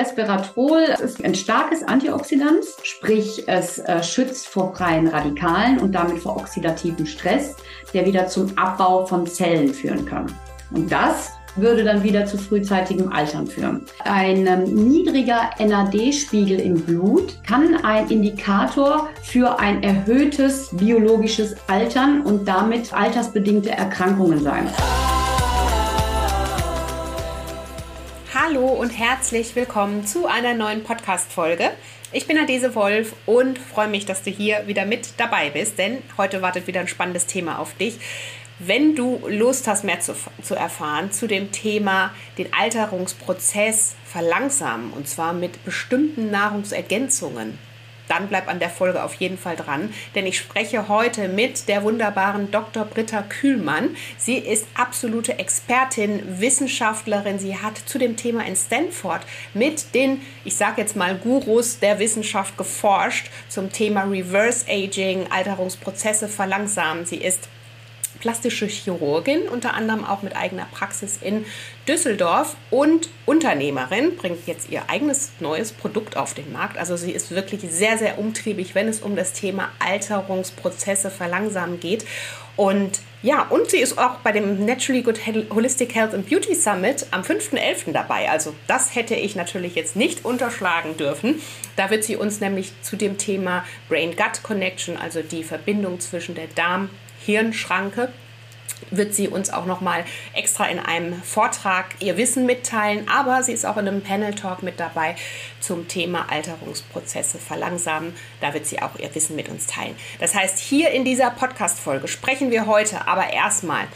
Resveratrol ist ein starkes Antioxidant, sprich es äh, schützt vor freien Radikalen und damit vor oxidativem Stress, der wieder zum Abbau von Zellen führen kann. Und das würde dann wieder zu frühzeitigem Altern führen. Ein ähm, niedriger NAD-Spiegel im Blut kann ein Indikator für ein erhöhtes biologisches Altern und damit altersbedingte Erkrankungen sein. Hallo und herzlich willkommen zu einer neuen Podcast-Folge. Ich bin Adese Wolf und freue mich, dass du hier wieder mit dabei bist, denn heute wartet wieder ein spannendes Thema auf dich. Wenn du Lust hast, mehr zu, zu erfahren zu dem Thema den Alterungsprozess verlangsamen, und zwar mit bestimmten Nahrungsergänzungen, dann bleib an der Folge auf jeden Fall dran, denn ich spreche heute mit der wunderbaren Dr. Britta Kühlmann. Sie ist absolute Expertin, Wissenschaftlerin. Sie hat zu dem Thema in Stanford mit den, ich sage jetzt mal, Gurus der Wissenschaft geforscht zum Thema Reverse Aging, Alterungsprozesse verlangsamen. Sie ist plastische Chirurgin, unter anderem auch mit eigener Praxis in Düsseldorf und Unternehmerin, bringt jetzt ihr eigenes neues Produkt auf den Markt. Also sie ist wirklich sehr, sehr umtriebig, wenn es um das Thema Alterungsprozesse verlangsamen geht. Und ja, und sie ist auch bei dem Naturally Good Holistic Health and Beauty Summit am 5.11. dabei. Also das hätte ich natürlich jetzt nicht unterschlagen dürfen. Da wird sie uns nämlich zu dem Thema Brain-Gut Connection, also die Verbindung zwischen der Darm- Hirnschranke wird sie uns auch noch mal extra in einem Vortrag ihr Wissen mitteilen, aber sie ist auch in einem Panel Talk mit dabei zum Thema Alterungsprozesse verlangsamen. Da wird sie auch ihr Wissen mit uns teilen. Das heißt, hier in dieser Podcast Folge sprechen wir heute aber erstmal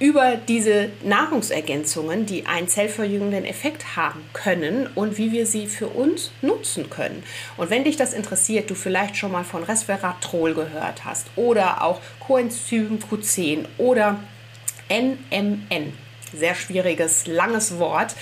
über diese Nahrungsergänzungen, die einen zellverjüngenden Effekt haben können und wie wir sie für uns nutzen können. Und wenn dich das interessiert, du vielleicht schon mal von Resveratrol gehört hast oder auch Coenzym Q10 oder NMN, sehr schwieriges, langes Wort,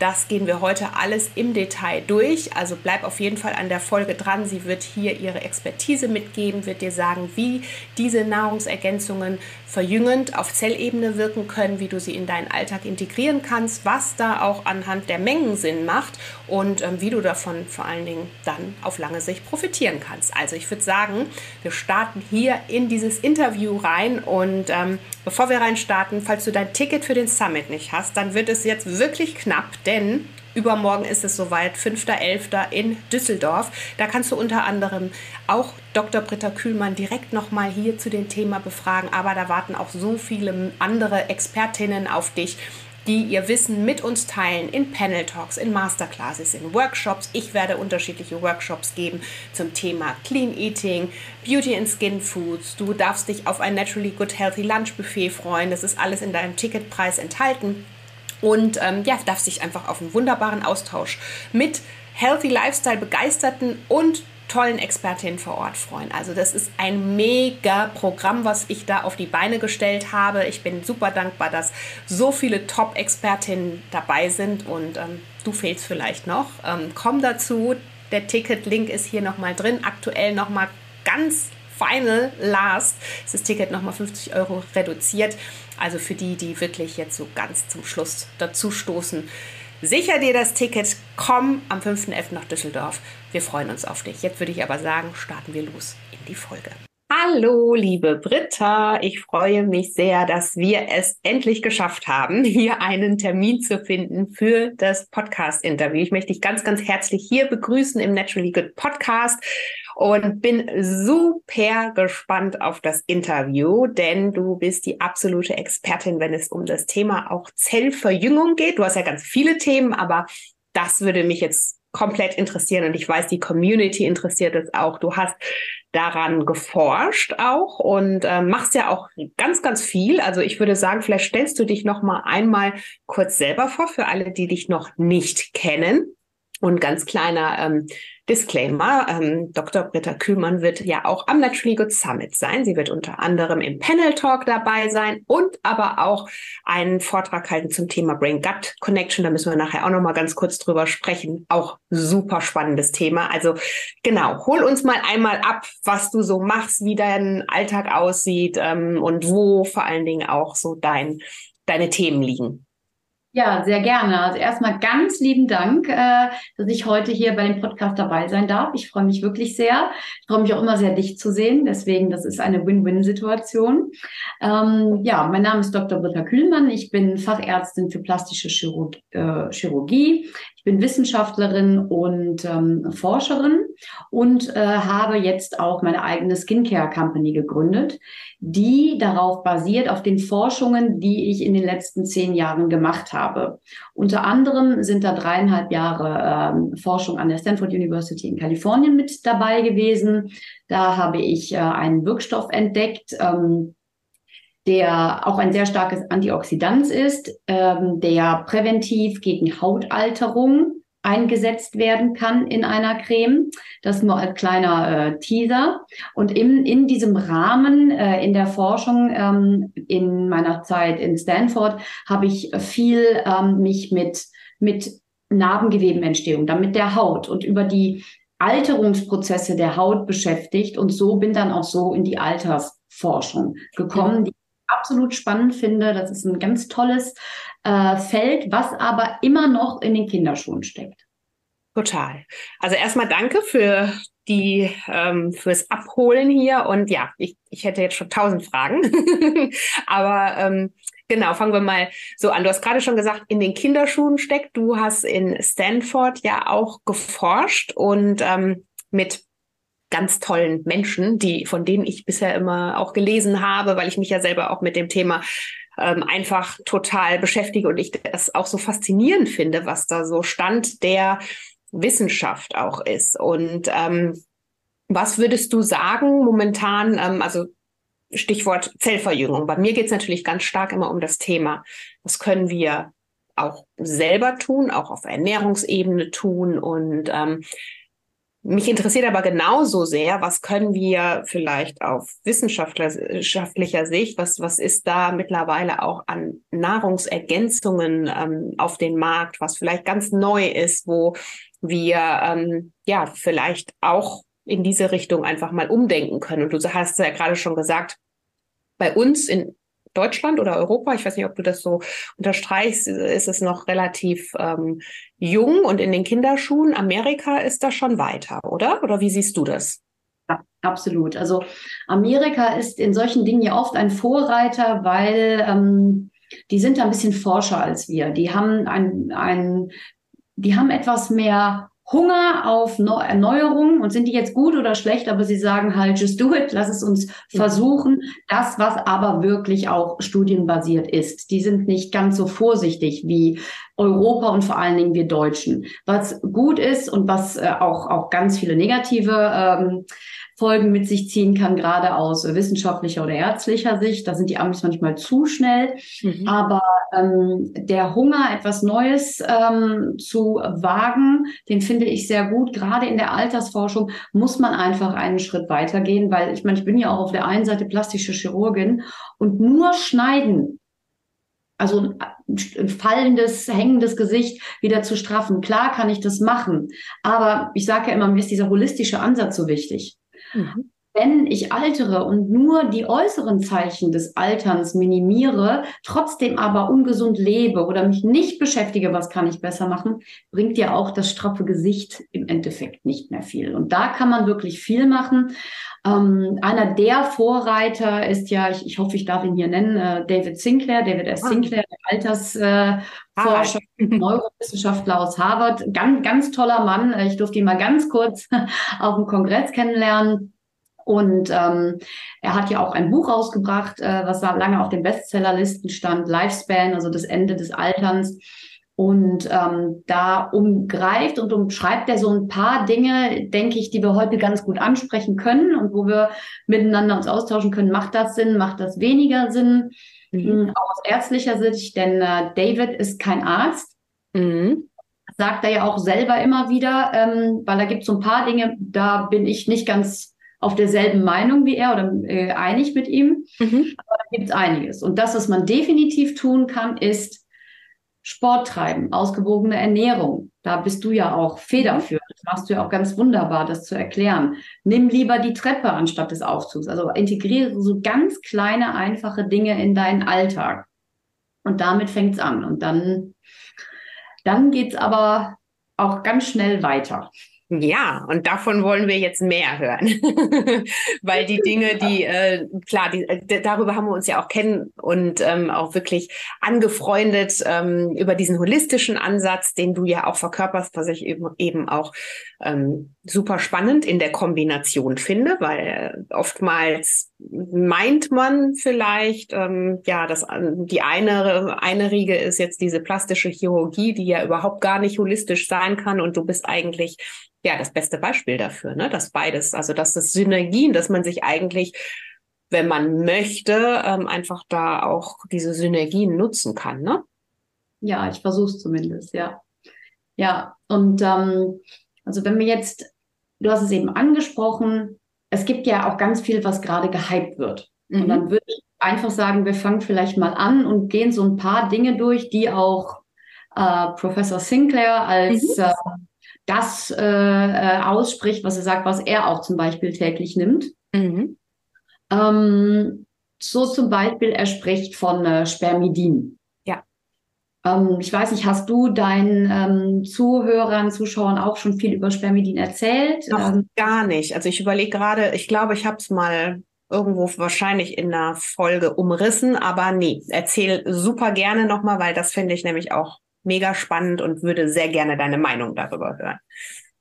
das gehen wir heute alles im Detail durch. Also bleib auf jeden Fall an der Folge dran. Sie wird hier ihre Expertise mitgeben, wird dir sagen, wie diese Nahrungsergänzungen verjüngend auf Zellebene wirken können, wie du sie in deinen Alltag integrieren kannst, was da auch anhand der Mengen Sinn macht und ähm, wie du davon vor allen Dingen dann auf lange Sicht profitieren kannst. Also ich würde sagen, wir starten hier in dieses Interview rein und ähm, bevor wir rein starten, falls du dein Ticket für den Summit nicht hast, dann wird es jetzt wirklich knapp, denn Übermorgen ist es soweit, 5.11. in Düsseldorf. Da kannst du unter anderem auch Dr. Britta Kühlmann direkt nochmal hier zu dem Thema befragen. Aber da warten auch so viele andere Expertinnen auf dich, die ihr Wissen mit uns teilen in Panel Talks, in Masterclasses, in Workshops. Ich werde unterschiedliche Workshops geben zum Thema Clean Eating, Beauty and Skin Foods. Du darfst dich auf ein Naturally Good Healthy Lunch Buffet freuen. Das ist alles in deinem Ticketpreis enthalten und ähm, ja, darf sich einfach auf einen wunderbaren Austausch mit Healthy Lifestyle begeisterten und tollen Expertinnen vor Ort freuen. Also das ist ein mega Programm, was ich da auf die Beine gestellt habe. Ich bin super dankbar, dass so viele Top-Expertinnen dabei sind und ähm, du fehlst vielleicht noch. Ähm, komm dazu. Der Ticket-Link ist hier nochmal drin. Aktuell nochmal ganz final last ist das Ticket nochmal 50 Euro reduziert. Also für die, die wirklich jetzt so ganz zum Schluss dazu stoßen. Sicher dir das Ticket, komm am 5.11. nach Düsseldorf. Wir freuen uns auf dich. Jetzt würde ich aber sagen, starten wir los in die Folge. Hallo, liebe Britta. Ich freue mich sehr, dass wir es endlich geschafft haben, hier einen Termin zu finden für das Podcast-Interview. Ich möchte dich ganz, ganz herzlich hier begrüßen im Naturally Good Podcast und bin super gespannt auf das Interview, denn du bist die absolute Expertin, wenn es um das Thema auch Zellverjüngung geht. Du hast ja ganz viele Themen, aber das würde mich jetzt komplett interessieren und ich weiß, die Community interessiert es auch. Du hast daran geforscht auch und äh, machst ja auch ganz, ganz viel. Also ich würde sagen, vielleicht stellst du dich noch mal einmal kurz selber vor für alle, die dich noch nicht kennen. Und ganz kleiner ähm, Disclaimer, ähm, Dr. Britta Kühlmann wird ja auch am Naturally Good Summit sein. Sie wird unter anderem im Panel Talk dabei sein und aber auch einen Vortrag halten zum Thema Brain-Gut Connection. Da müssen wir nachher auch noch mal ganz kurz drüber sprechen. Auch super spannendes Thema. Also genau, hol uns mal einmal ab, was du so machst, wie dein Alltag aussieht ähm, und wo vor allen Dingen auch so dein, deine Themen liegen. Ja, sehr gerne. Also erstmal ganz lieben Dank, äh, dass ich heute hier bei dem Podcast dabei sein darf. Ich freue mich wirklich sehr. Ich freue mich auch immer sehr, dich zu sehen. Deswegen, das ist eine Win-Win-Situation. Ähm, ja, mein Name ist Dr. Britta Kühlmann. Ich bin Fachärztin für plastische Chirurg äh, Chirurgie. Ich bin Wissenschaftlerin und ähm, Forscherin und äh, habe jetzt auch meine eigene Skincare Company gegründet, die darauf basiert, auf den Forschungen, die ich in den letzten zehn Jahren gemacht habe. Unter anderem sind da dreieinhalb Jahre ähm, Forschung an der Stanford University in Kalifornien mit dabei gewesen. Da habe ich äh, einen Wirkstoff entdeckt. Ähm, der auch ein sehr starkes Antioxidant ist, ähm, der präventiv gegen Hautalterung eingesetzt werden kann in einer Creme. Das nur als kleiner äh, Teaser. Und im, in diesem Rahmen, äh, in der Forschung, ähm, in meiner Zeit in Stanford, habe ich viel ähm, mich mit, mit Narbengewebenentstehung, dann mit der Haut und über die Alterungsprozesse der Haut beschäftigt und so bin dann auch so in die Altersforschung gekommen, die absolut spannend finde. Das ist ein ganz tolles äh, Feld, was aber immer noch in den Kinderschuhen steckt. Total. Also erstmal danke für die ähm, fürs Abholen hier und ja, ich, ich hätte jetzt schon tausend Fragen, aber ähm, genau, fangen wir mal so an. Du hast gerade schon gesagt, in den Kinderschuhen steckt. Du hast in Stanford ja auch geforscht und ähm, mit ganz tollen Menschen, die, von denen ich bisher immer auch gelesen habe, weil ich mich ja selber auch mit dem Thema ähm, einfach total beschäftige und ich das auch so faszinierend finde, was da so Stand der Wissenschaft auch ist. Und ähm, was würdest du sagen momentan, ähm, also Stichwort Zellverjüngung. Bei mir geht es natürlich ganz stark immer um das Thema. Was können wir auch selber tun, auch auf Ernährungsebene tun und ähm, mich interessiert aber genauso sehr, was können wir vielleicht auf wissenschaftlicher Sicht, was, was ist da mittlerweile auch an Nahrungsergänzungen ähm, auf den Markt, was vielleicht ganz neu ist, wo wir ähm, ja vielleicht auch in diese Richtung einfach mal umdenken können. Und du hast ja gerade schon gesagt, bei uns in Deutschland oder Europa, ich weiß nicht, ob du das so unterstreichst, ist es noch relativ ähm, jung und in den Kinderschuhen. Amerika ist da schon weiter, oder? Oder wie siehst du das? Ja, absolut. Also Amerika ist in solchen Dingen ja oft ein Vorreiter, weil ähm, die sind da ein bisschen forscher als wir. Die haben ein, ein die haben etwas mehr Hunger auf Erneuerung und sind die jetzt gut oder schlecht, aber sie sagen halt, just do it, lass es uns versuchen. Das, was aber wirklich auch studienbasiert ist. Die sind nicht ganz so vorsichtig wie Europa und vor allen Dingen wir Deutschen. Was gut ist und was äh, auch, auch ganz viele negative ähm, Folgen mit sich ziehen kann, gerade aus wissenschaftlicher oder ärztlicher Sicht. Da sind die Amis manchmal zu schnell. Mhm. Aber ähm, der Hunger, etwas Neues ähm, zu wagen, den finde ich sehr gut. Gerade in der Altersforschung muss man einfach einen Schritt weitergehen, weil ich meine, ich bin ja auch auf der einen Seite plastische Chirurgin und nur schneiden also ein fallendes, hängendes Gesicht wieder zu straffen. Klar kann ich das machen, aber ich sage ja immer, mir ist dieser holistische Ansatz so wichtig. Mhm. Wenn ich altere und nur die äußeren Zeichen des Alterns minimiere, trotzdem aber ungesund lebe oder mich nicht beschäftige, was kann ich besser machen, bringt ja auch das straffe Gesicht im Endeffekt nicht mehr viel. Und da kann man wirklich viel machen. Ähm, einer der Vorreiter ist ja, ich, ich hoffe, ich darf ihn hier nennen, äh, David Sinclair, David S. Ah. Sinclair, der Altersforscher, äh, Neurowissenschaftler aus Harvard. Ganz, ganz toller Mann. Ich durfte ihn mal ganz kurz auf dem Kongress kennenlernen. Und ähm, er hat ja auch ein Buch rausgebracht, äh, was da lange auf den Bestsellerlisten stand, Lifespan, also das Ende des Alterns. Und ähm, da umgreift und umschreibt er so ein paar Dinge, denke ich, die wir heute ganz gut ansprechen können und wo wir miteinander uns austauschen können. Macht das Sinn? Macht das weniger Sinn? Mhm. Hm, auch aus ärztlicher Sicht, denn äh, David ist kein Arzt. Mhm. Sagt er ja auch selber immer wieder, ähm, weil da gibt es so ein paar Dinge, da bin ich nicht ganz auf derselben Meinung wie er oder äh, einig mit ihm. Mhm. Aber da gibt es einiges. Und das, was man definitiv tun kann, ist Sport treiben, ausgewogene Ernährung. Da bist du ja auch federführend. Das machst du ja auch ganz wunderbar, das zu erklären. Nimm lieber die Treppe anstatt des Aufzugs. Also integriere so ganz kleine, einfache Dinge in deinen Alltag. Und damit fängt es an. Und dann, dann geht es aber auch ganz schnell weiter. Ja, und davon wollen wir jetzt mehr hören, weil die Dinge, die äh, klar, die, äh, darüber haben wir uns ja auch kennen und ähm, auch wirklich angefreundet ähm, über diesen holistischen Ansatz, den du ja auch verkörperst, was ich eben, eben auch ähm, super spannend in der Kombination finde, weil oftmals meint man vielleicht, ähm, ja, dass die eine eine Riege ist jetzt diese plastische Chirurgie, die ja überhaupt gar nicht holistisch sein kann und du bist eigentlich ja das beste Beispiel dafür, ne? Dass beides, also dass das Synergien, dass man sich eigentlich, wenn man möchte, ähm, einfach da auch diese Synergien nutzen kann, ne? Ja, ich versuche es zumindest, ja. Ja, und ähm, also wenn wir jetzt, du hast es eben angesprochen, es gibt ja auch ganz viel, was gerade gehypt wird. Mhm. Und dann würde ich einfach sagen, wir fangen vielleicht mal an und gehen so ein paar Dinge durch, die auch äh, Professor Sinclair als mhm. äh, das äh, äh, ausspricht, was er sagt, was er auch zum Beispiel täglich nimmt. Mhm. Ähm, so zum Beispiel, er spricht von äh, Spermidin. Ähm, ich weiß nicht, hast du deinen ähm, Zuhörern, Zuschauern auch schon viel über Spermidin erzählt? Noch ähm, gar nicht. Also ich überlege gerade, ich glaube, ich habe es mal irgendwo wahrscheinlich in einer Folge umrissen, aber nee, erzähl super gerne nochmal, weil das finde ich nämlich auch mega spannend und würde sehr gerne deine Meinung darüber hören.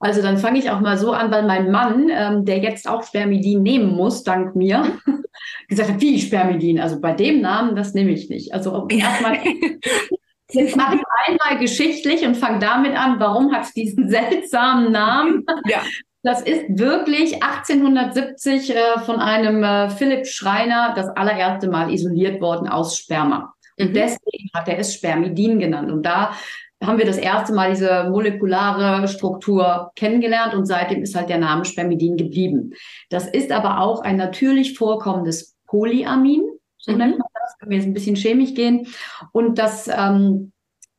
Also dann fange ich auch mal so an, weil mein Mann, ähm, der jetzt auch Spermidin nehmen muss, dank mir, gesagt hat, wie Spermidin? Also bei dem Namen, das nehme ich nicht. Also erstmal Jetzt mache ich einmal geschichtlich und fange damit an, warum hat es diesen seltsamen Namen? Ja. Das ist wirklich 1870 äh, von einem äh, Philipp Schreiner das allererste Mal isoliert worden aus Sperma. Und mhm. deswegen hat er es Spermidin genannt. Und da haben wir das erste Mal diese molekulare Struktur kennengelernt und seitdem ist halt der Name Spermidin geblieben. Das ist aber auch ein natürlich vorkommendes Polyamin, so mhm. nennt man das, wenn wir jetzt ein bisschen chemisch gehen. Und das ähm,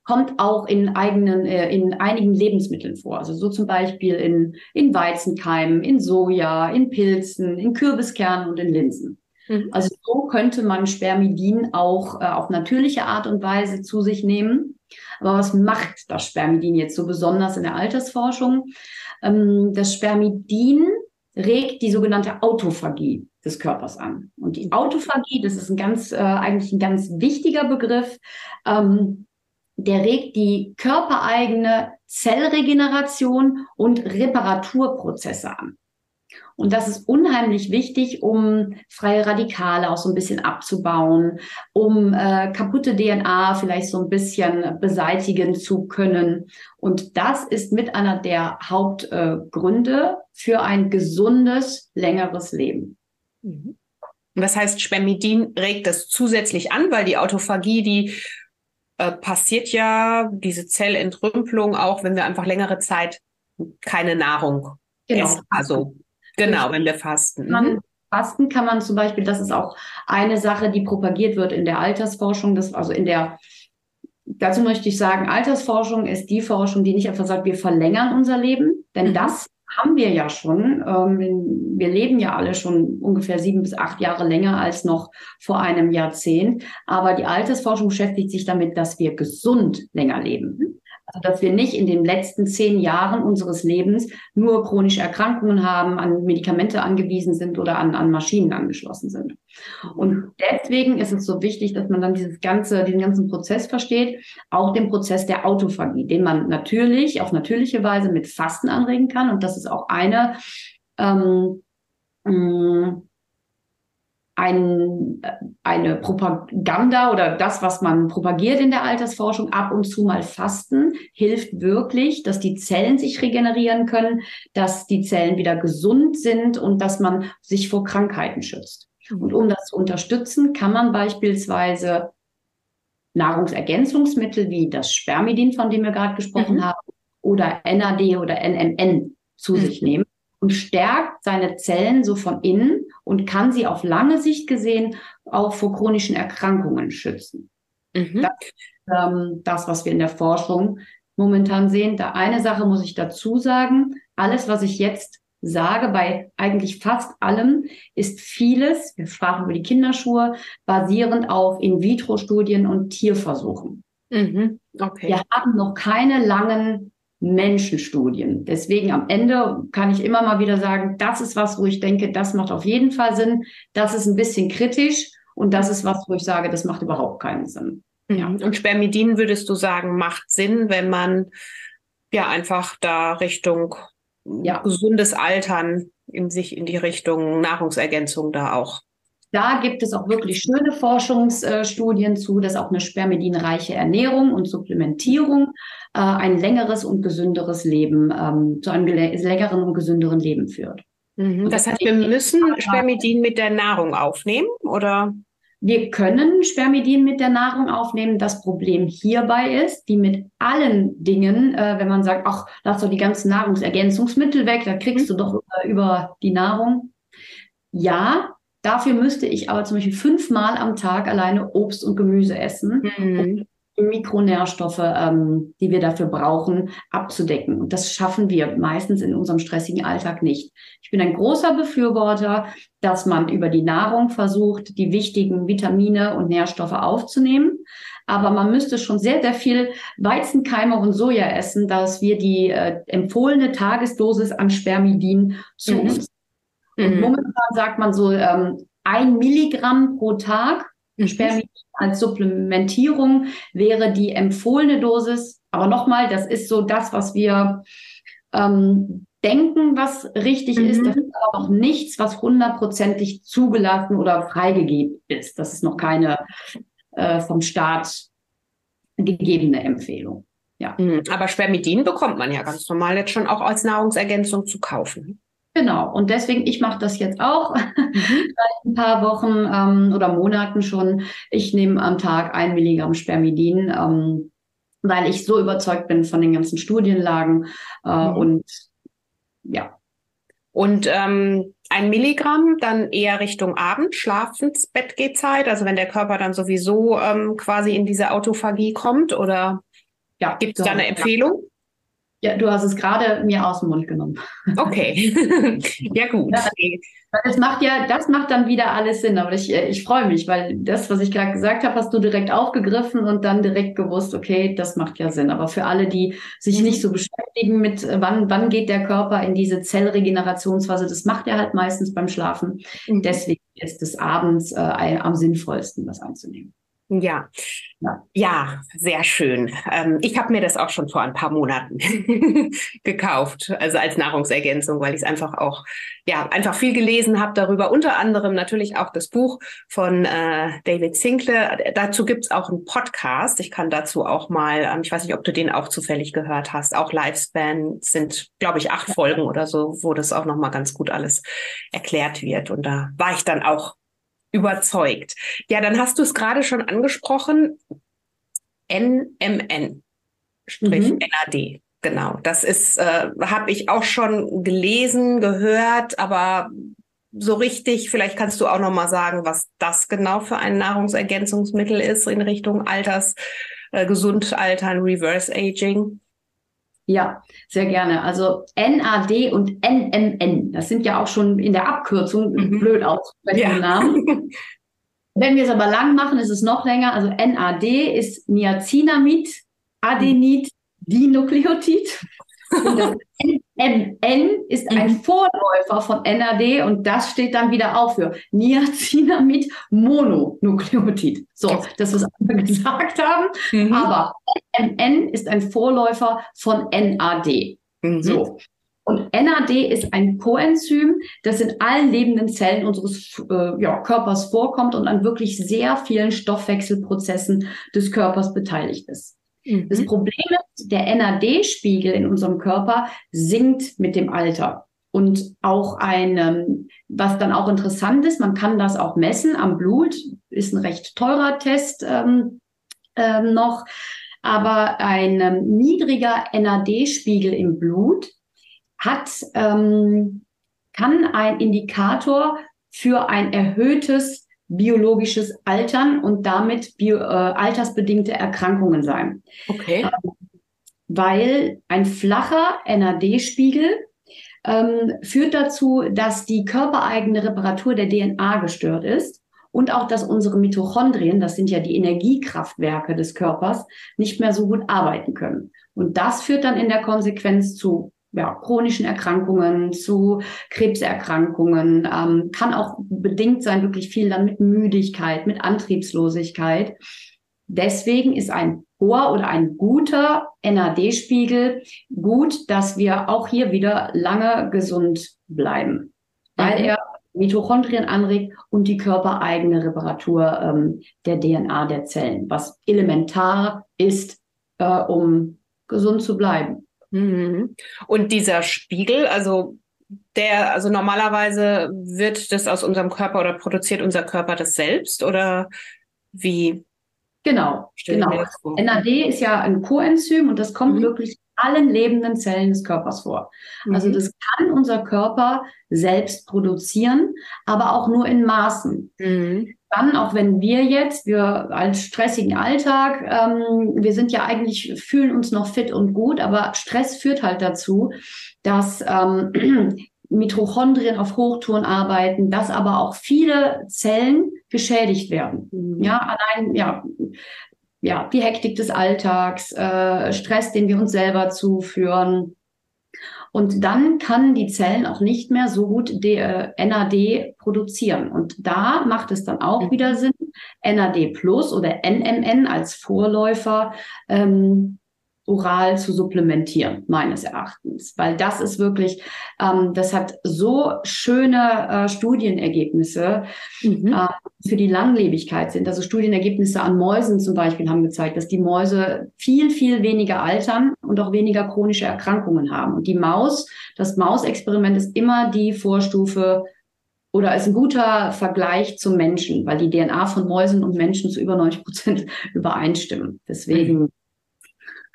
kommt auch in eigenen, äh, in einigen Lebensmitteln vor. Also so zum Beispiel in, in Weizenkeimen, in Soja, in Pilzen, in Kürbiskernen und in Linsen. Mhm. Also so könnte man Spermidin auch äh, auf natürliche Art und Weise zu sich nehmen. Aber was macht das Spermidin jetzt so besonders in der Altersforschung? Ähm, das Spermidin regt die sogenannte Autophagie des Körpers an. Und die Autophagie, das ist ein ganz, äh, eigentlich ein ganz wichtiger Begriff. Ähm, der regt die körpereigene Zellregeneration und Reparaturprozesse an. Und das ist unheimlich wichtig, um freie Radikale auch so ein bisschen abzubauen, um äh, kaputte DNA vielleicht so ein bisschen beseitigen zu können. Und das ist mit einer der Hauptgründe äh, für ein gesundes, längeres Leben. Mhm. Das heißt, Spermidin regt das zusätzlich an, weil die Autophagie, die äh, passiert ja, diese Zellentrümpelung auch, wenn wir einfach längere Zeit keine Nahrung genau. essen. Also Genau, wenn wir fasten. Man, mhm. fasten kann man zum Beispiel, das ist auch eine Sache, die propagiert wird in der Altersforschung, das, also in der Dazu möchte ich sagen, Altersforschung ist die Forschung, die nicht einfach sagt, wir verlängern unser Leben, denn mhm. das haben wir ja schon. Ähm, wir leben ja alle schon ungefähr sieben bis acht Jahre länger als noch vor einem Jahrzehnt. Aber die Altersforschung beschäftigt sich damit, dass wir gesund länger leben. Also, dass wir nicht in den letzten zehn Jahren unseres Lebens nur chronische Erkrankungen haben, an Medikamente angewiesen sind oder an, an Maschinen angeschlossen sind. Und deswegen ist es so wichtig, dass man dann dieses ganze, diesen ganzen Prozess versteht, auch den Prozess der Autophagie, den man natürlich auf natürliche Weise mit Fasten anregen kann. Und das ist auch eine ähm, ein, eine Propaganda oder das, was man propagiert in der Altersforschung, ab und zu mal Fasten, hilft wirklich, dass die Zellen sich regenerieren können, dass die Zellen wieder gesund sind und dass man sich vor Krankheiten schützt. Und um das zu unterstützen, kann man beispielsweise Nahrungsergänzungsmittel wie das Spermidin, von dem wir gerade gesprochen mhm. haben, oder NAD oder NMN zu mhm. sich nehmen und stärkt seine Zellen so von innen und kann sie auf lange Sicht gesehen auch vor chronischen Erkrankungen schützen. Mhm. Das ist ähm, das, was wir in der Forschung momentan sehen. Da eine Sache muss ich dazu sagen. Alles, was ich jetzt sage, bei eigentlich fast allem ist vieles, wir sprachen über die Kinderschuhe, basierend auf In-vitro-Studien und Tierversuchen. Mhm. Okay. Wir haben noch keine langen Menschenstudien. Deswegen am Ende kann ich immer mal wieder sagen, das ist was, wo ich denke, das macht auf jeden Fall Sinn. Das ist ein bisschen kritisch und das ist was, wo ich sage, das macht überhaupt keinen Sinn. Ja. Und Spermidin würdest du sagen, macht Sinn, wenn man ja einfach da Richtung ja. gesundes Altern in sich in die Richtung Nahrungsergänzung da auch. Da gibt es auch wirklich schöne Forschungsstudien zu, dass auch eine spermidinreiche Ernährung und Supplementierung äh, ein längeres und gesünderes Leben, ähm, zu einem längeren und gesünderen Leben führt. Mhm. Das heißt, wir müssen Spermidin mit der Nahrung aufnehmen, oder? Wir können Spermidin mit der Nahrung aufnehmen. Das Problem hierbei ist, wie mit allen Dingen, äh, wenn man sagt, ach, lass doch die ganzen Nahrungsergänzungsmittel weg, da kriegst du doch über, über die Nahrung. Ja, dafür müsste ich aber zum Beispiel fünfmal am Tag alleine Obst und Gemüse essen, mhm. um Mikronährstoffe, ähm, die wir dafür brauchen, abzudecken. Und das schaffen wir meistens in unserem stressigen Alltag nicht. Ich bin ein großer Befürworter, dass man über die Nahrung versucht, die wichtigen Vitamine und Nährstoffe aufzunehmen. Aber man müsste schon sehr, sehr viel Weizenkeime und Soja essen, dass wir die äh, empfohlene Tagesdosis an Spermidin zu mhm. uns. Und mhm. momentan sagt man so ähm, ein Milligramm pro Tag Mhm. Spermidin als Supplementierung wäre die empfohlene Dosis. Aber nochmal, das ist so das, was wir ähm, denken, was richtig mhm. ist. Das ist aber noch nichts, was hundertprozentig zugelassen oder freigegeben ist. Das ist noch keine äh, vom Staat gegebene Empfehlung. Ja. Mhm. Aber Spermidin bekommt man ja ganz normal jetzt schon auch als Nahrungsergänzung zu kaufen. Genau, und deswegen, ich mache das jetzt auch mhm. seit ein paar Wochen ähm, oder Monaten schon. Ich nehme am Tag ein Milligramm Spermidin, ähm, weil ich so überzeugt bin von den ganzen Studienlagen äh, mhm. und ja. Und ähm, ein Milligramm dann eher Richtung Abend, Schlafensbettgehzeit, also wenn der Körper dann sowieso ähm, quasi in diese Autophagie kommt oder ja, gibt es da eine Empfehlung? Ja, du hast es gerade mir aus dem Mund genommen. Okay. ja, gut. Ja, das macht ja, das macht dann wieder alles Sinn. Aber ich, äh, ich freue mich, weil das, was ich gerade gesagt habe, hast du direkt aufgegriffen und dann direkt gewusst, okay, das macht ja Sinn. Aber für alle, die sich mhm. nicht so beschäftigen mit, äh, wann, wann geht der Körper in diese Zellregenerationsphase, das macht er halt meistens beim Schlafen. Mhm. Deswegen ist es abends äh, am sinnvollsten, das einzunehmen. Ja. ja, sehr schön. Ähm, ich habe mir das auch schon vor ein paar Monaten gekauft, also als Nahrungsergänzung, weil ich es einfach auch, ja, einfach viel gelesen habe darüber. Unter anderem natürlich auch das Buch von äh, David Sinclair. Dazu gibt's auch einen Podcast. Ich kann dazu auch mal, ähm, ich weiß nicht, ob du den auch zufällig gehört hast. Auch Lifespan sind, glaube ich, acht Folgen oder so, wo das auch nochmal ganz gut alles erklärt wird. Und da war ich dann auch überzeugt. Ja, dann hast du es gerade schon angesprochen. NMN, Strich mhm. NAD. Genau, das ist, äh, habe ich auch schon gelesen, gehört, aber so richtig, vielleicht kannst du auch noch mal sagen, was das genau für ein Nahrungsergänzungsmittel ist in Richtung Alters, äh, gesund altern, Reverse Aging. Ja, sehr gerne. Also NAD und NMN, das sind ja auch schon in der Abkürzung mhm. blöd aussprechende ja. Namen. Wenn wir es aber lang machen, ist es noch länger. Also NAD ist Niacinamid, Adenid, Dinukleotid. Und das NMN ist ein mhm. Vorläufer von NAD und das steht dann wieder auch für Niacinamid Mononukleotid. So, das was wir gesagt haben. Mhm. Aber NMN ist ein Vorläufer von NAD. Mhm. So. Und NAD ist ein Coenzym, das in allen lebenden Zellen unseres äh, ja, Körpers vorkommt und an wirklich sehr vielen Stoffwechselprozessen des Körpers beteiligt ist. Mhm. Das Problem ist, der NAD-Spiegel in unserem Körper sinkt mit dem Alter. Und auch ein, ähm, was dann auch interessant ist, man kann das auch messen am Blut, ist ein recht teurer Test ähm, ähm, noch, aber ein ähm, niedriger NAD-Spiegel im Blut hat, ähm, kann ein Indikator für ein erhöhtes biologisches Altern und damit bio, äh, altersbedingte Erkrankungen sein. Okay. Ähm, weil ein flacher NAD-Spiegel ähm, führt dazu, dass die körpereigene Reparatur der DNA gestört ist und auch, dass unsere Mitochondrien, das sind ja die Energiekraftwerke des Körpers, nicht mehr so gut arbeiten können. Und das führt dann in der Konsequenz zu ja, chronischen Erkrankungen, zu Krebserkrankungen, ähm, kann auch bedingt sein, wirklich viel dann mit Müdigkeit, mit Antriebslosigkeit. Deswegen ist ein hoher oder ein guter NAD-Spiegel gut, dass wir auch hier wieder lange gesund bleiben, weil mhm. er Mitochondrien anregt und die körpereigene Reparatur ähm, der DNA der Zellen, was elementar ist, äh, um gesund zu bleiben. Mhm. Und dieser Spiegel, also der, also normalerweise wird das aus unserem Körper oder produziert unser Körper das selbst oder wie? Genau, genau. NAD ist ja ein Coenzym und das kommt mhm. wirklich allen lebenden Zellen des Körpers vor. Also mhm. Also das kann unser Körper selbst produzieren, aber auch nur in Maßen. Mhm. Dann, auch wenn wir jetzt, wir als stressigen Alltag, ähm, wir sind ja eigentlich, fühlen uns noch fit und gut, aber Stress führt halt dazu, dass ähm, Mitochondrien auf Hochtouren arbeiten, dass aber auch viele Zellen geschädigt werden. Mhm. Ja, allein, ja, ja, die Hektik des Alltags, äh, Stress, den wir uns selber zuführen. Und dann kann die Zellen auch nicht mehr so gut die, äh, NAD produzieren. Und da macht es dann auch mhm. wieder Sinn, NAD Plus oder NMN als Vorläufer ähm, oral zu supplementieren, meines Erachtens. Weil das ist wirklich, ähm, das hat so schöne äh, Studienergebnisse mhm. äh, für die Langlebigkeit sind. Also Studienergebnisse an Mäusen zum Beispiel haben gezeigt, dass die Mäuse viel, viel weniger altern und auch weniger chronische Erkrankungen haben. Und die Maus, das Mausexperiment ist immer die Vorstufe oder ist ein guter Vergleich zum Menschen, weil die DNA von Mäusen und Menschen zu über 90 Prozent übereinstimmen. Deswegen mhm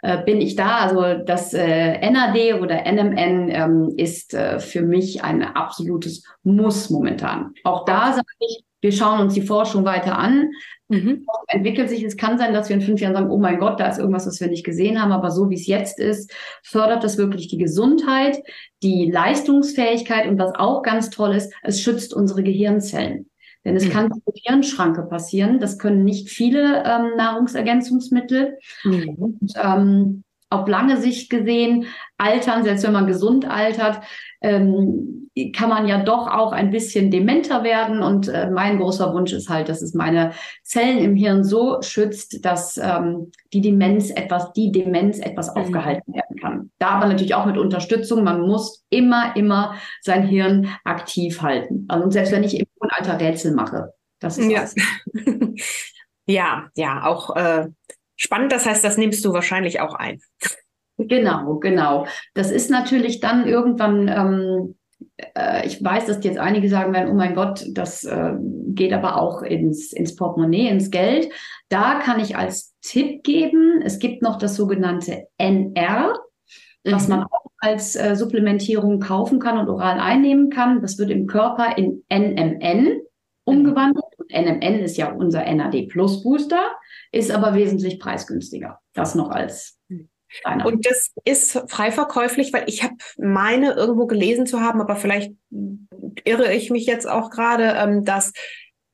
äh, bin ich da. Also das äh, NAD oder NMN ähm, ist äh, für mich ein absolutes Muss momentan. Auch da sage ich, wir schauen uns die Forschung weiter an. Mhm. Entwickelt sich, es kann sein, dass wir in fünf Jahren sagen, oh mein Gott, da ist irgendwas, was wir nicht gesehen haben, aber so wie es jetzt ist, fördert das wirklich die Gesundheit, die Leistungsfähigkeit und was auch ganz toll ist, es schützt unsere Gehirnzellen. Denn es mhm. kann zur Hirnschranke passieren. Das können nicht viele ähm, Nahrungsergänzungsmittel. Mhm. Und, ähm, auf lange Sicht gesehen, altern, selbst wenn man gesund altert, ähm, kann man ja doch auch ein bisschen dementer werden. Und äh, mein großer Wunsch ist halt, dass es meine Zellen im Hirn so schützt, dass ähm, die Demenz etwas, die Demenz etwas mhm. aufgehalten werden kann. Da aber natürlich auch mit Unterstützung. Man muss immer, immer sein Hirn aktiv halten. Also selbst wenn ich im Alter Rätsel mache. Das ist ja. ja, ja, auch äh, spannend. Das heißt, das nimmst du wahrscheinlich auch ein. Genau, genau. Das ist natürlich dann irgendwann, ähm, äh, ich weiß, dass jetzt einige sagen werden, oh mein Gott, das äh, geht aber auch ins, ins Portemonnaie, ins Geld. Da kann ich als Tipp geben, es gibt noch das sogenannte NR, was mhm. man auch als äh, Supplementierung kaufen kann und oral einnehmen kann. Das wird im Körper in NMN umgewandelt. Und NMN ist ja unser NAD Plus Booster, ist aber wesentlich preisgünstiger. Das noch als kleiner. Und das ist frei verkäuflich, weil ich habe meine irgendwo gelesen zu haben, aber vielleicht irre ich mich jetzt auch gerade, ähm, dass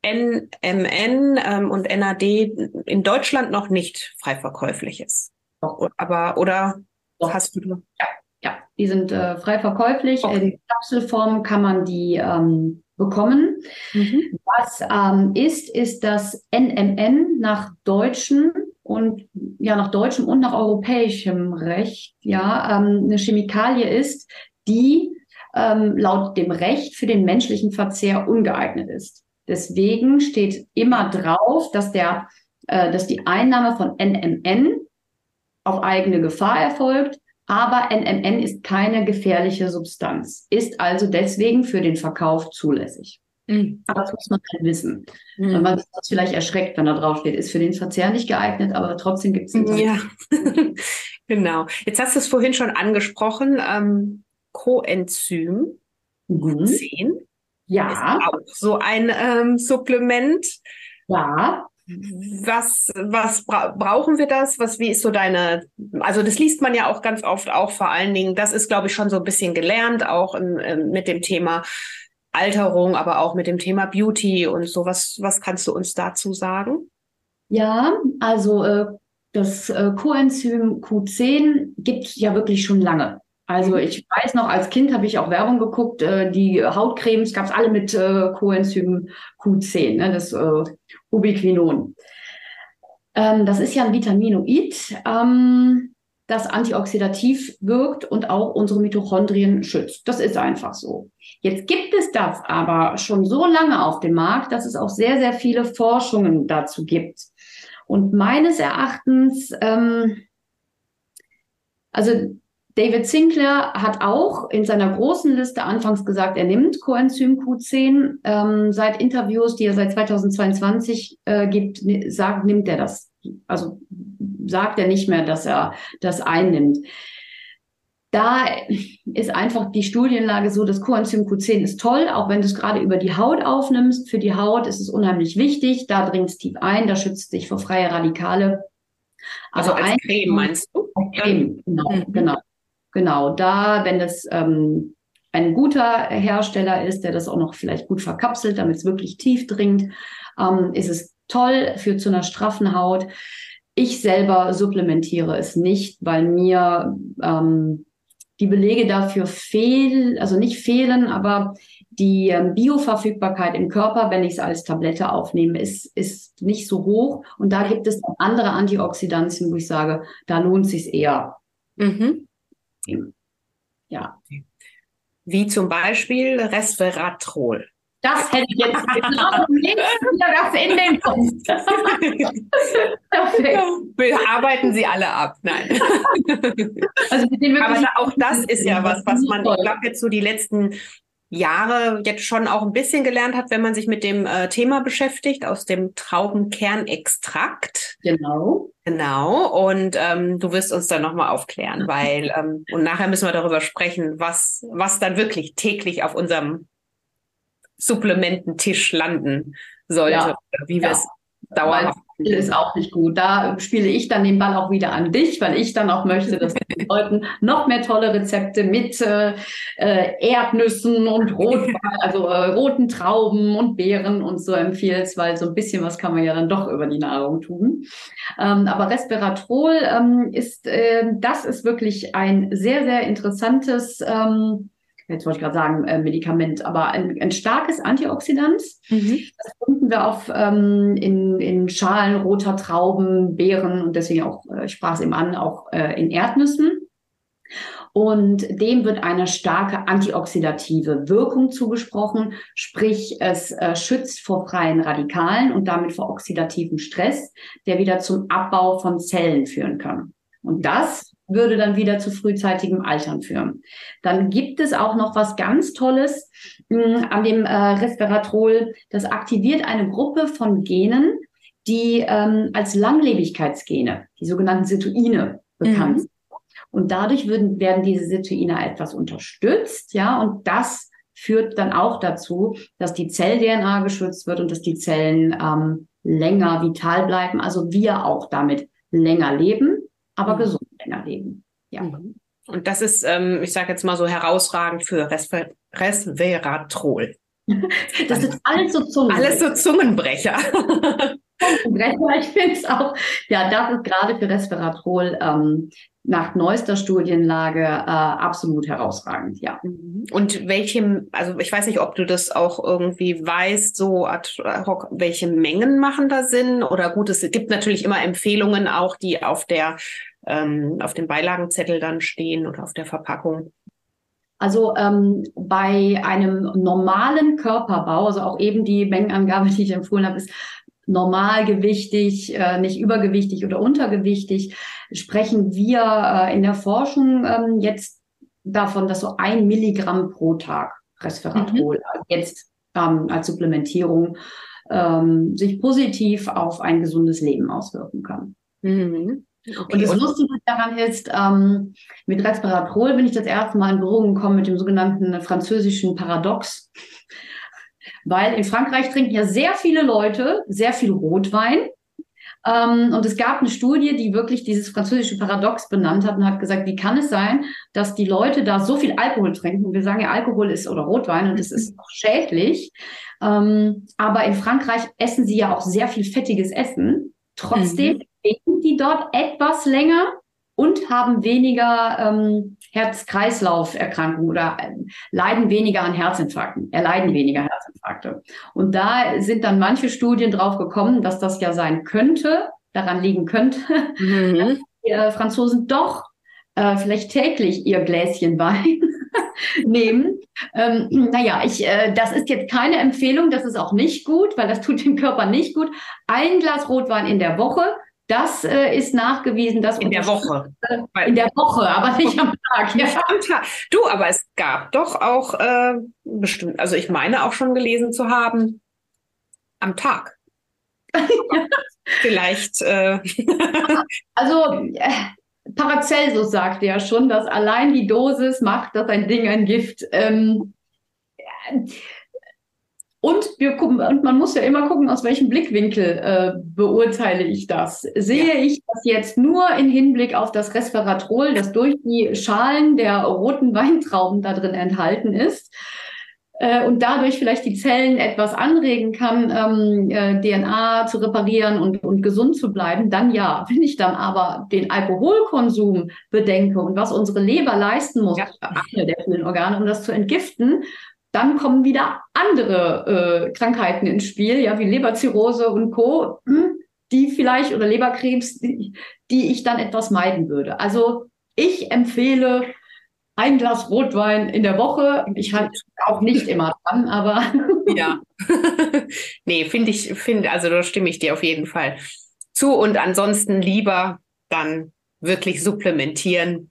NMN ähm, und NAD in Deutschland noch nicht frei verkäuflich ist. Doch. Aber oder Doch. hast du? Ja, ja, die sind äh, frei verkäuflich. Okay. In Kapselform kann man die ähm, bekommen. Mhm. Was ähm, ist, ist das NMN nach deutschen und ja nach deutschem und nach europäischem Recht ja ähm, eine Chemikalie ist, die ähm, laut dem Recht für den menschlichen Verzehr ungeeignet ist. Deswegen steht immer drauf, dass der, äh, dass die Einnahme von NMN auf eigene Gefahr erfolgt aber NMN ist keine gefährliche Substanz, ist also deswegen für den Verkauf zulässig. Mhm. Aber das muss man halt wissen. Mhm. Man ist vielleicht erschreckt, wenn da drauf steht, ist für den Verzehr nicht geeignet, aber trotzdem gibt es Ja, genau. Jetzt hast du es vorhin schon angesprochen, ähm, Coenzym mhm. 10. Ja. Ist auch so ein ähm, Supplement. Ja. Was, was bra brauchen wir das? Was, wie ist so deine, also das liest man ja auch ganz oft auch vor allen Dingen, das ist, glaube ich, schon so ein bisschen gelernt, auch im, im, mit dem Thema Alterung, aber auch mit dem Thema Beauty und so. Was, was kannst du uns dazu sagen? Ja, also äh, das äh, Coenzym Q10 gibt es ja wirklich schon lange. Also mhm. ich weiß noch, als Kind habe ich auch Werbung geguckt, äh, die Hautcremes gab es alle mit äh, Coenzym Q10, ne, das äh, Ubiquinon. Ähm, das ist ja ein Vitaminoid, ähm, das antioxidativ wirkt und auch unsere Mitochondrien schützt. Das ist einfach so. Jetzt gibt es das aber schon so lange auf dem Markt, dass es auch sehr, sehr viele Forschungen dazu gibt. Und meines Erachtens, ähm, also David Sinclair hat auch in seiner großen Liste anfangs gesagt, er nimmt Coenzym Q10. Ähm, seit Interviews, die er seit 2022 äh, gibt, sagt, nimmt er das. Also sagt er nicht mehr, dass er das einnimmt. Da ist einfach die Studienlage so, dass Coenzym Q10 ist toll, auch wenn du es gerade über die Haut aufnimmst. Für die Haut ist es unheimlich wichtig. Da dringt es tief ein, da schützt sich vor freie Radikale. Also als Creme meinst du? Creme, genau, mhm. genau. Genau, da, wenn das ähm, ein guter Hersteller ist, der das auch noch vielleicht gut verkapselt, damit es wirklich tief dringt, ähm, ist es toll, für zu einer straffen Haut. Ich selber supplementiere es nicht, weil mir ähm, die Belege dafür fehlen, also nicht fehlen, aber die ähm, Bioverfügbarkeit im Körper, wenn ich es als Tablette aufnehme, ist, ist nicht so hoch. Und da gibt es andere Antioxidantien, wo ich sage, da lohnt es sich eher. Mhm. Ja. Wie zum Beispiel Resveratrol. Das hätte ich jetzt genau das in den Punkt. Arbeiten Sie alle ab. Nein. Also Aber auch das ist ja was, was man, ich glaube, jetzt so die letzten Jahre jetzt schon auch ein bisschen gelernt hat, wenn man sich mit dem äh, Thema beschäftigt, aus dem Traubenkernextrakt. Genau. Genau. Und ähm, du wirst uns dann nochmal aufklären, weil, ähm, und nachher müssen wir darüber sprechen, was, was dann wirklich täglich auf unserem Supplemententisch landen sollte, ja. wie wir ja. es dauerhaft ist auch nicht gut. Da spiele ich dann den Ball auch wieder an dich, weil ich dann auch möchte, dass du den Leuten noch mehr tolle Rezepte mit äh, äh Erdnüssen und Rot, also äh, roten Trauben und Beeren und so empfiehlst, weil so ein bisschen was kann man ja dann doch über die Nahrung tun. Ähm, aber Resveratrol ähm, ist, äh, das ist wirklich ein sehr, sehr interessantes ähm, jetzt wollte ich gerade sagen, äh, Medikament, aber ein, ein starkes Antioxidant. Mhm. Das finden wir auf, ähm, in, in Schalen roter Trauben, Beeren und deswegen auch, äh, ich sprach es eben an, auch äh, in Erdnüssen. Und dem wird eine starke antioxidative Wirkung zugesprochen, sprich es äh, schützt vor freien Radikalen und damit vor oxidativem Stress, der wieder zum Abbau von Zellen führen kann. Und das würde dann wieder zu frühzeitigem Altern führen. Dann gibt es auch noch was ganz Tolles mh, hm, an dem äh, Resveratrol. Das aktiviert eine Gruppe von Genen, die ähm, als Langlebigkeitsgene, die sogenannten Situine, bekannt mhm. sind. Und dadurch würden, werden diese Situine etwas unterstützt, ja, und das führt dann auch dazu, dass die Zell-DNA geschützt wird und dass die Zellen ähm, länger vital bleiben, also wir auch damit länger leben, aber mhm. gesund länger leben. Ja. Mhm. Und das ist, ähm, ich sage jetzt mal so herausragend für Resver Resveratrol. Das ist alles so Zungenbrecher. Alles so Zungenbrecher. Zungenbrecher, ich finde es auch. Ja, das ist gerade für Resveratrol ähm, nach neuester Studienlage äh, absolut herausragend, ja. Mhm. Und welche, also ich weiß nicht, ob du das auch irgendwie weißt, so ad hoc, welche Mengen machen da Sinn? Oder gut, es gibt natürlich immer Empfehlungen auch, die auf der ähm, auf dem Beilagenzettel dann stehen oder auf der Verpackung? Also ähm, bei einem normalen Körperbau, also auch eben die Mengenangabe, die ich empfohlen habe, ist normalgewichtig, äh, nicht übergewichtig oder untergewichtig, sprechen wir äh, in der Forschung ähm, jetzt davon, dass so ein Milligramm pro Tag Resveratrol mhm. Jetzt ähm, als Supplementierung ähm, sich positiv auf ein gesundes Leben auswirken kann. Mhm. Okay. Und das Lustige daran ist, ähm, mit Resveratrol bin ich das erste Mal in Berührung gekommen mit dem sogenannten französischen Paradox. Weil in Frankreich trinken ja sehr viele Leute sehr viel Rotwein Ähm, und es gab eine Studie, die wirklich dieses französische Paradox benannt hat und hat gesagt, wie kann es sein, dass die Leute da so viel Alkohol trinken? Wir sagen ja, Alkohol ist oder Rotwein und es ist auch schädlich. Ähm, aber in Frankreich essen sie ja auch sehr viel fettiges Essen. Trotzdem mhm. Leben die dort etwas länger und haben weniger ähm, Herz-Kreislauf-Erkrankungen oder äh, leiden weniger an Herzinfarkten, erleiden weniger Herzinfarkte. Und da sind dann manche Studien drauf gekommen, dass das ja sein könnte, daran liegen könnte, mhm. dass die äh, Franzosen doch äh, vielleicht täglich ihr Gläschen Wein nehmen. Ähm, naja, ich, äh, das ist jetzt keine Empfehlung, das ist auch nicht gut, weil das tut dem Körper nicht gut. Ein Glas Rotwein in der Woche das äh, ist nachgewiesen, dass in der Woche. in der Woche, aber nicht am Tag. Ja. am Tag. Du, aber es gab doch auch äh, bestimmt, also ich meine auch schon gelesen zu haben, am Tag. Vielleicht. Äh. also äh, Paracelsus sagte ja schon, dass allein die Dosis macht, dass ein Ding ein Gift. Ähm, und wir gucken, und man muss ja immer gucken, aus welchem Blickwinkel äh, beurteile ich das. Sehe ja. ich das jetzt nur in Hinblick auf das Resveratrol, das durch die Schalen der roten Weintrauben da drin enthalten ist äh, und dadurch vielleicht die Zellen etwas anregen kann, ähm, äh, DNA zu reparieren und, und gesund zu bleiben, dann ja. Wenn ich dann aber den Alkoholkonsum bedenke und was unsere Leber leisten muss, ja. der vielen Organe, um das zu entgiften, dann kommen wieder andere äh, Krankheiten ins Spiel, ja, wie Leberzirrhose und Co., hm, die vielleicht oder Leberkrebs, die, die ich dann etwas meiden würde. Also ich empfehle ein Glas Rotwein in der Woche. Ich halte auch nicht immer dran, aber. ja. nee, finde ich, finde, also da stimme ich dir auf jeden Fall zu. Und ansonsten lieber dann wirklich supplementieren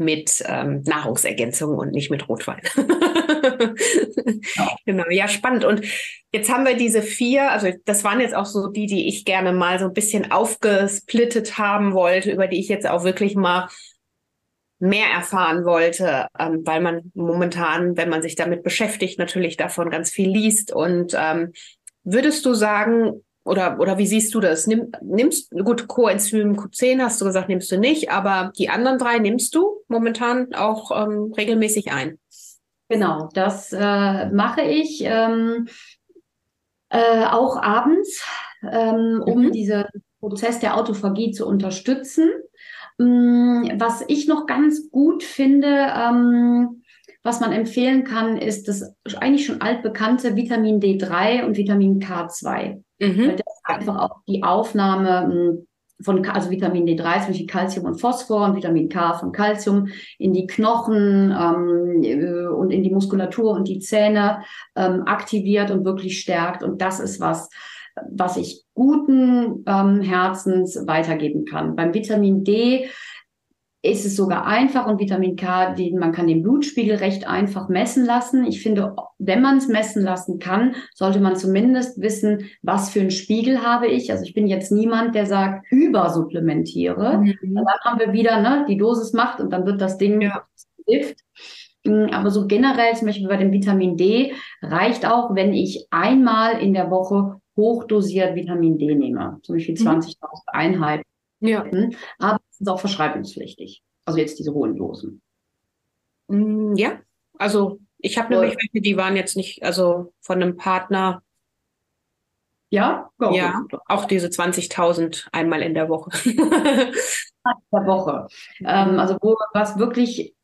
mit ähm, Nahrungsergänzungen und nicht mit Rotwein. ja. Genau, ja, spannend. Und jetzt haben wir diese vier, also das waren jetzt auch so die, die ich gerne mal so ein bisschen aufgesplittet haben wollte, über die ich jetzt auch wirklich mal mehr erfahren wollte, ähm, weil man momentan, wenn man sich damit beschäftigt, natürlich davon ganz viel liest. Und ähm, würdest du sagen, oder, oder wie siehst du das? Nimm, nimmst, gut, Coenzym Q10 hast du gesagt, nimmst du nicht, aber die anderen drei nimmst du momentan auch ähm, regelmäßig ein? Genau, das äh, mache ich ähm, äh, auch abends, ähm, um mhm. diesen Prozess der Autophagie zu unterstützen. Ähm, was ich noch ganz gut finde, ähm, was man empfehlen kann, ist das eigentlich schon altbekannte Vitamin D3 und Vitamin K2. Mhm. Weil das einfach auch die Aufnahme hm, von also Vitamin D3 zum Beispiel Calcium und Phosphor und Vitamin K von Calcium in die Knochen ähm, äh, und in die Muskulatur und die Zähne ähm, aktiviert und wirklich stärkt. Und das ist was, was ich guten ähm, Herzens weitergeben kann. Beim Vitamin D ist es sogar einfach und Vitamin K, die, man kann den Blutspiegel recht einfach messen lassen. Ich finde, wenn man es messen lassen kann, sollte man zumindest wissen, was für einen Spiegel habe ich. Also ich bin jetzt niemand, der sagt, übersupplementiere. Mhm. Dann haben wir wieder, ne, die Dosis macht und dann wird das Ding ja. Gift. Mm, aber so generell, zum Beispiel bei dem Vitamin D, reicht auch, wenn ich einmal in der Woche hochdosiert Vitamin D nehme. Zum Beispiel 20.000 mhm. Einheiten. Ja. Aber ist auch verschreibungspflichtig. Also jetzt diese hohen Dosen. Mm, ja, also ich habe nämlich welche, die waren jetzt nicht, also von einem Partner. Ja, ja, ja auch diese 20.000 einmal in der Woche. in der Woche. Ähm, also wo was wirklich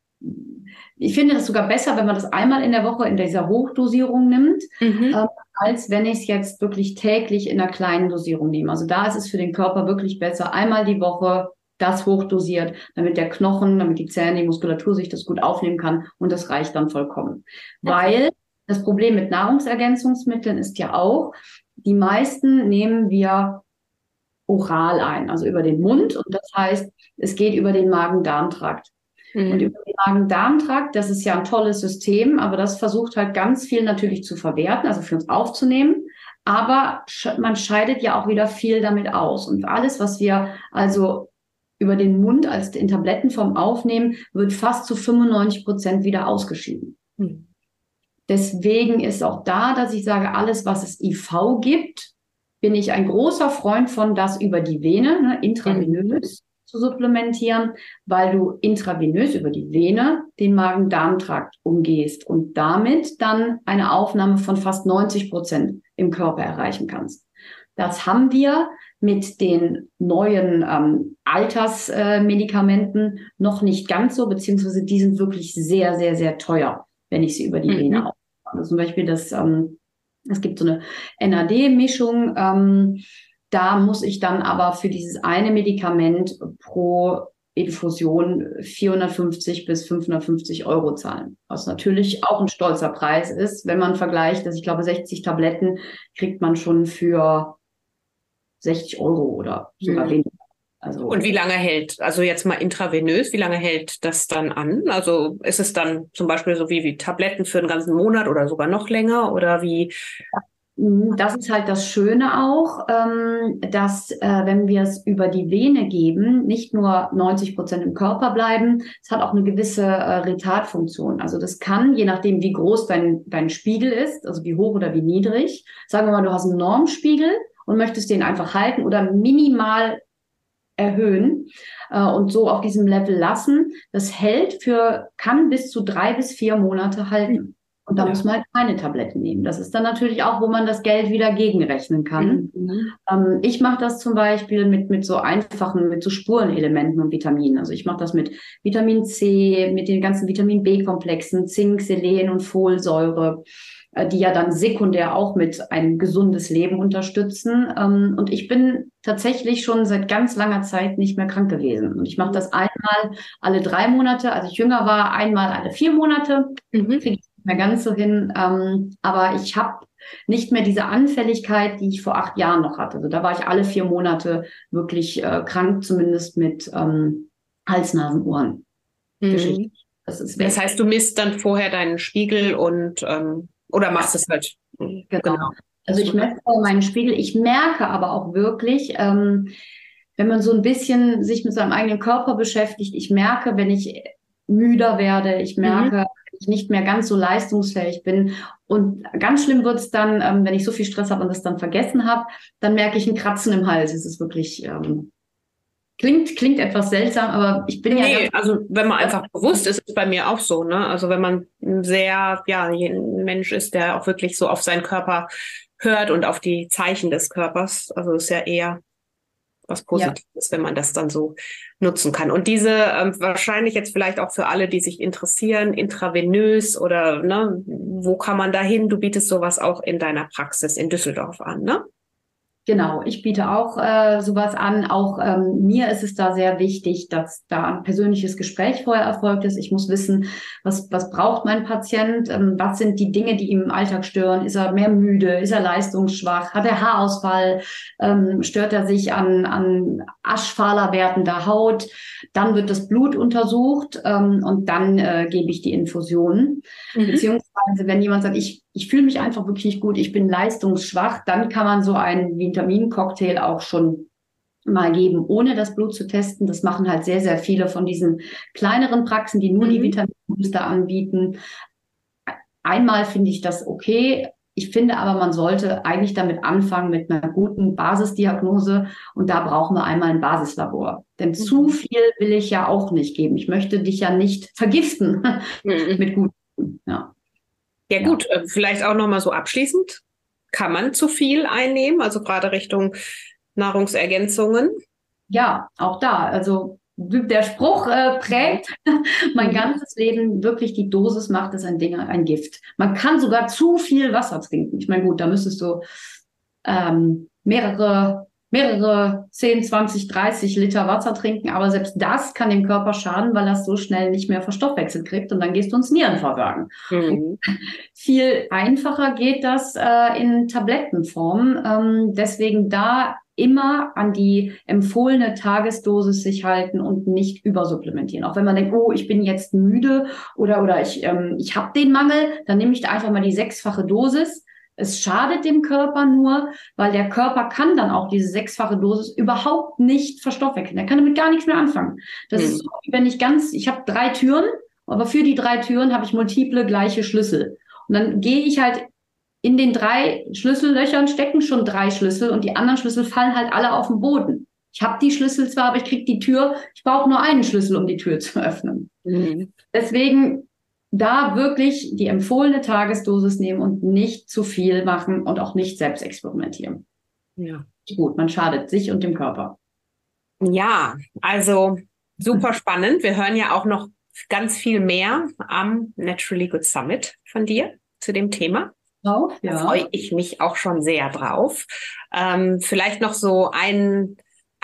ich finde das sogar besser, wenn man das einmal in der Woche in dieser Hochdosierung nimmt, mhm. äh, als wenn ich es jetzt wirklich täglich in einer kleinen Dosierung nehme. Also da ist es für den Körper wirklich besser, einmal die Woche das hochdosiert, damit der Knochen, damit die Zähne, die Muskulatur sich das gut aufnehmen kann und das reicht dann vollkommen. Okay. Weil das Problem mit Nahrungsergänzungsmitteln ist ja auch, die meisten nehmen wir oral ein, also über den Mund und das heißt, es geht über den Magen-Darm-Trakt. Mhm. Und über den Magen-Darm-Trakt, das ist ja ein tolles System, aber das versucht halt ganz viel natürlich zu verwerten, also für uns aufzunehmen. Aber man scheidet ja auch wieder viel damit aus. Und alles, was wir also über den Mund als in Tablettenform aufnehmen, wird fast zu 95 Prozent wieder ausgeschieden. Mhm. Deswegen ist auch da, dass ich sage, alles, was es IV gibt, bin ich ein großer Freund von, das über die Vene, ne, intravenös mhm. zu supplementieren, weil du intravenös über die Vene den Magen-Darm-Trakt umgehst und damit dann eine Aufnahme von fast 90 Prozent im Körper erreichen kannst. Das haben wir mit den neuen ähm, Altersmedikamenten äh, noch nicht ganz so, beziehungsweise die sind wirklich sehr, sehr, sehr teuer, wenn ich sie über die mhm. Vene aufnehme. Also zum Beispiel das, ähm, es gibt so eine NAD-Mischung, ähm, da muss ich dann aber für dieses eine Medikament pro Infusion 450 bis 550 Euro zahlen. Was natürlich auch ein stolzer Preis ist, wenn man vergleicht, dass ich glaube 60 Tabletten kriegt man schon für 60 Euro oder sogar mhm. weniger. Also, und wie lange hält, also jetzt mal intravenös, wie lange hält das dann an? Also ist es dann zum Beispiel so wie, wie Tabletten für einen ganzen Monat oder sogar noch länger oder wie? Mhm, das ist halt das Schöne auch, ähm, dass äh, wenn wir es über die Vene geben, nicht nur 90 Prozent im Körper bleiben, es hat auch eine gewisse äh, Retardfunktion. Also das kann, je nachdem wie groß dein, dein Spiegel ist, also wie hoch oder wie niedrig, sagen wir mal, du hast einen Normspiegel und möchtest den einfach halten oder minimal erhöhen äh, und so auf diesem Level lassen. Das hält für, kann bis zu drei bis vier Monate halten. Und da ja. muss man halt keine Tabletten nehmen. Das ist dann natürlich auch, wo man das Geld wieder gegenrechnen kann. Mhm. Ähm, ich mache das zum Beispiel mit, mit so einfachen, mit so Spurenelementen und Vitaminen. Also ich mache das mit Vitamin C, mit den ganzen Vitamin B-Komplexen, Zink, Selen und Folsäure. Äh, die ja dann sekundär auch mit ein gesundes Leben unterstützen. Ähm, und ich bin tatsächlich schon seit ganz langer Zeit nicht mehr krank gewesen. Und ich mache das einmal alle drei Monate. Als ich jünger war, einmal alle vier Monate. Mhm. Kriege ich nicht mehr ganz so hin. Ähm, aber ich habe nicht mehr diese Anfälligkeit, die ich vor acht Jahren noch hatte. Also da war ich alle vier Monate wirklich äh, krank, zumindest mit ähm, Hals, Nasen, Ohren. Mhm. Das, das, heißt, du misst dann vorher deinen Spiegel und ähm, oder machst es halt. Genau. genau. Also ich messe meinen Spiegel. Ich merke aber auch wirklich, ähm, wenn man so ein bisschen sich mit seinem eigenen Körper beschäftigt, ich merke, wenn ich müder werde, ich mhm. merke, mhm. wenn ich nicht mehr ganz so leistungsfähig bin. Und ganz schlimm wird es dann, ähm, wenn ich so viel Stress habe und das dann vergessen habe, dann merke ich ein Kratzen im Hals. Es ist wirklich ähm, Klingt, klingt etwas seltsam, aber ich bin nee, ja. also wenn man einfach bewusst ist, ist bei mir auch so, ne? Also wenn man sehr, ja, ein Mensch ist, der auch wirklich so auf seinen Körper hört und auf die Zeichen des Körpers. Also ist ja eher was Positives, ja. wenn man das dann so nutzen kann. Und diese ähm, wahrscheinlich jetzt vielleicht auch für alle, die sich interessieren, intravenös oder ne, wo kann man da hin? Du bietest sowas auch in deiner Praxis in Düsseldorf an, ne? Genau, ich biete auch äh, sowas an. Auch ähm, mir ist es da sehr wichtig, dass da ein persönliches Gespräch vorher erfolgt ist. Ich muss wissen, was, was braucht mein Patient, ähm, was sind die Dinge, die ihm im Alltag stören. Ist er mehr müde? Ist er leistungsschwach? Hat er Haarausfall? Ähm, stört er sich an, an aschfahler werdender Haut? Dann wird das Blut untersucht ähm, und dann äh, gebe ich die Infusionen. Mhm. Beziehungsweise, wenn jemand sagt, ich ich fühle mich einfach wirklich nicht gut, ich bin leistungsschwach, dann kann man so einen Vitamincocktail auch schon mal geben, ohne das Blut zu testen. Das machen halt sehr, sehr viele von diesen kleineren Praxen, die nur mhm. die Vitaminbooster anbieten. Einmal finde ich das okay. Ich finde aber, man sollte eigentlich damit anfangen mit einer guten Basisdiagnose und da brauchen wir einmal ein Basislabor. Denn mhm. zu viel will ich ja auch nicht geben. Ich möchte dich ja nicht vergiften mhm. mit guten. Ja. Ja, gut, äh, vielleicht auch nochmal so abschließend. Kann man zu viel einnehmen, also gerade Richtung Nahrungsergänzungen? Ja, auch da. Also der Spruch äh, prägt mein mhm. ganzes Leben. Wirklich die Dosis macht es ein Ding, ein Gift. Man kann sogar zu viel Wasser trinken. Ich meine, gut, da müsstest du ähm, mehrere mehrere 10, 20, 30 Liter Wasser trinken, aber selbst das kann dem Körper schaden, weil er es so schnell nicht mehr verstoffwechselt kriegt und dann gehst du ins Nierenversagen. Mhm. Viel einfacher geht das äh, in Tablettenform. Ähm, deswegen da immer an die empfohlene Tagesdosis sich halten und nicht übersupplementieren. Auch wenn man denkt, oh, ich bin jetzt müde oder oder ich ähm, ich habe den Mangel, dann nehme ich da einfach mal die sechsfache Dosis es schadet dem Körper nur, weil der Körper kann dann auch diese sechsfache Dosis überhaupt nicht verstoffwechseln. Er kann damit gar nichts mehr anfangen. Das mhm. ist so, wenn ich ganz, ich habe drei Türen, aber für die drei Türen habe ich multiple gleiche Schlüssel. Und dann gehe ich halt in den drei Schlüssellöchern stecken schon drei Schlüssel und die anderen Schlüssel fallen halt alle auf den Boden. Ich habe die Schlüssel zwar, aber ich kriege die Tür, ich brauche nur einen Schlüssel, um die Tür zu öffnen. Mhm. Deswegen da wirklich die empfohlene Tagesdosis nehmen und nicht zu viel machen und auch nicht selbst experimentieren. Ja. Gut, man schadet sich und dem Körper. Ja, also super spannend. Wir hören ja auch noch ganz viel mehr am Naturally Good Summit von dir zu dem Thema. Drauf, ja. Da freue ich mich auch schon sehr drauf. Ähm, vielleicht noch so ein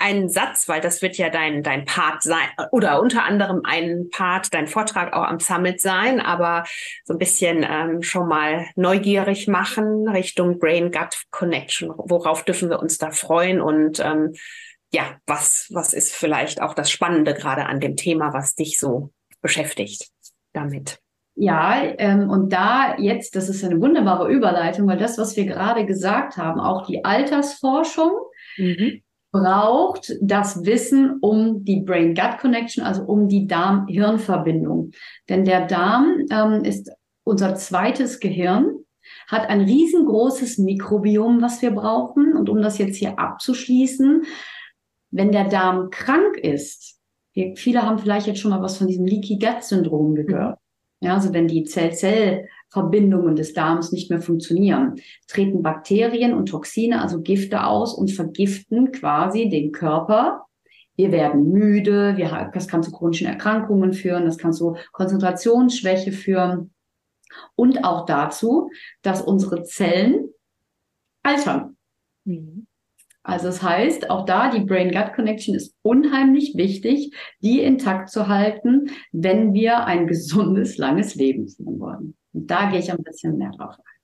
einen Satz, weil das wird ja dein, dein Part sein oder unter anderem ein Part, dein Vortrag auch am Summit sein, aber so ein bisschen ähm, schon mal neugierig machen Richtung Brain-Gut-Connection. Worauf dürfen wir uns da freuen und ähm, ja, was, was ist vielleicht auch das Spannende gerade an dem Thema, was dich so beschäftigt damit? Ja, ähm, und da jetzt, das ist eine wunderbare Überleitung, weil das, was wir gerade gesagt haben, auch die Altersforschung, mhm braucht das Wissen um die Brain-Gut-Connection, also um die Darm-Hirn-Verbindung. Denn der Darm ähm, ist unser zweites Gehirn, hat ein riesengroßes Mikrobiom, was wir brauchen. Und um das jetzt hier abzuschließen, wenn der Darm krank ist, wir, viele haben vielleicht jetzt schon mal was von diesem Leaky Gut Syndrom gehört. Mhm. Ja, also wenn die Zell-Zell Verbindungen des Darms nicht mehr funktionieren, treten Bakterien und Toxine, also Gifte aus und vergiften quasi den Körper. Wir werden müde, wir, das kann zu chronischen Erkrankungen führen, das kann zu Konzentrationsschwäche führen und auch dazu, dass unsere Zellen altern. Mhm. Also das heißt, auch da die Brain-Gut-Connection ist unheimlich wichtig, die intakt zu halten, wenn wir ein gesundes, langes Leben führen wollen. Und da gehe ich ein bisschen mehr drauf ein.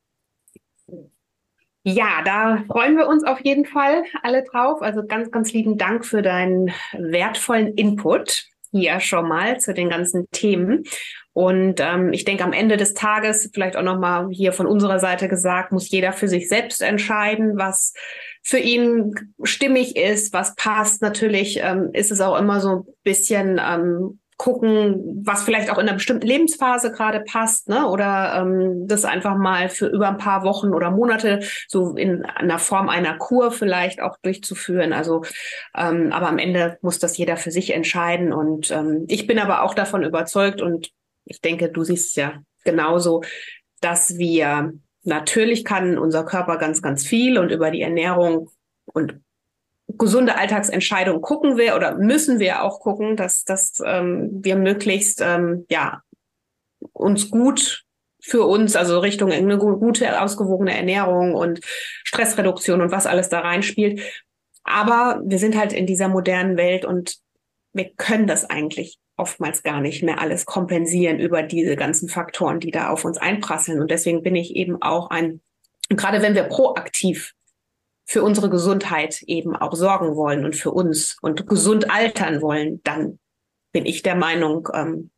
Ja, da freuen wir uns auf jeden Fall alle drauf. Also ganz, ganz lieben Dank für deinen wertvollen Input hier schon mal zu den ganzen Themen. Und ähm, ich denke, am Ende des Tages, vielleicht auch nochmal hier von unserer Seite gesagt, muss jeder für sich selbst entscheiden, was für ihn stimmig ist, was passt. Natürlich ähm, ist es auch immer so ein bisschen ähm, gucken, was vielleicht auch in einer bestimmten Lebensphase gerade passt, ne? Oder ähm, das einfach mal für über ein paar Wochen oder Monate so in einer Form einer Kur vielleicht auch durchzuführen. Also, ähm, aber am Ende muss das jeder für sich entscheiden. Und ähm, ich bin aber auch davon überzeugt und ich denke, du siehst es ja genauso, dass wir natürlich kann unser Körper ganz, ganz viel und über die Ernährung und gesunde Alltagsentscheidungen gucken wir oder müssen wir auch gucken, dass, dass ähm, wir möglichst ähm, ja uns gut für uns, also Richtung eine gute, ausgewogene Ernährung und Stressreduktion und was alles da reinspielt. Aber wir sind halt in dieser modernen Welt und wir können das eigentlich oftmals gar nicht mehr alles kompensieren über diese ganzen Faktoren, die da auf uns einprasseln. Und deswegen bin ich eben auch ein, gerade wenn wir proaktiv für unsere Gesundheit eben auch sorgen wollen und für uns und gesund altern wollen, dann bin ich der Meinung, ähm,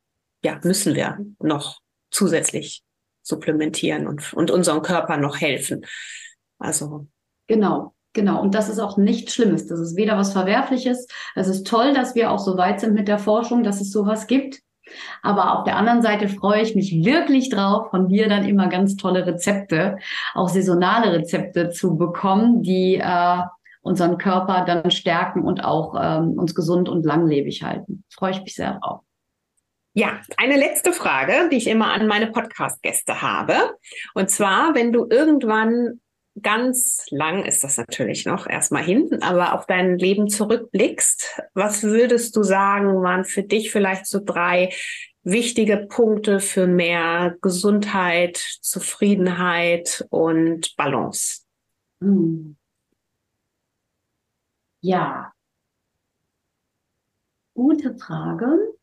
ja, müssen wir noch zusätzlich supplementieren und, und unserem Körper noch helfen. Also. Genau. Genau, und das ist auch nichts Schlimmes. Das ist weder was Verwerfliches. Es ist toll, dass wir auch so weit sind mit der Forschung, dass es sowas gibt. Aber auf der anderen Seite freue ich mich wirklich drauf, von dir dann immer ganz tolle Rezepte, auch saisonale Rezepte zu bekommen, die äh, unseren Körper dann stärken und auch ähm, uns gesund und langlebig halten. Freue ich mich sehr drauf. Ja, eine letzte Frage, die ich immer an meine Podcast-Gäste habe. Und zwar, wenn du irgendwann ganz lang ist das natürlich noch erstmal hinten, aber auf dein Leben zurückblickst, was würdest du sagen, waren für dich vielleicht so drei wichtige Punkte für mehr Gesundheit, Zufriedenheit und Balance? Hm. Ja, gute Frage.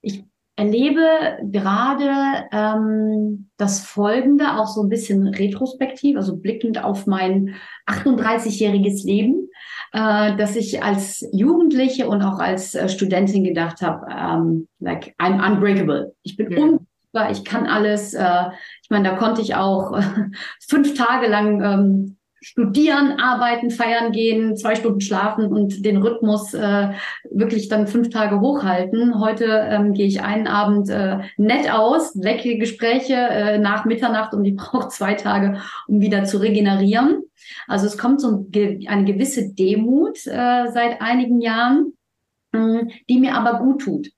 Ich erlebe gerade ähm, das Folgende auch so ein bisschen retrospektiv, also blickend auf mein 38-jähriges Leben, äh, dass ich als Jugendliche und auch als äh, Studentin gedacht habe, ähm, like I'm unbreakable. Ich bin ja. unbreakbar, ich kann alles. Äh, ich meine, da konnte ich auch fünf Tage lang ähm, studieren, arbeiten, feiern gehen, zwei Stunden schlafen und den Rhythmus äh, wirklich dann fünf Tage hochhalten. Heute ähm, gehe ich einen Abend äh, nett aus, leckere Gespräche äh, nach Mitternacht und die braucht zwei Tage, um wieder zu regenerieren. Also es kommt so eine gewisse Demut äh, seit einigen Jahren, mh, mm, die mir aber gut tut.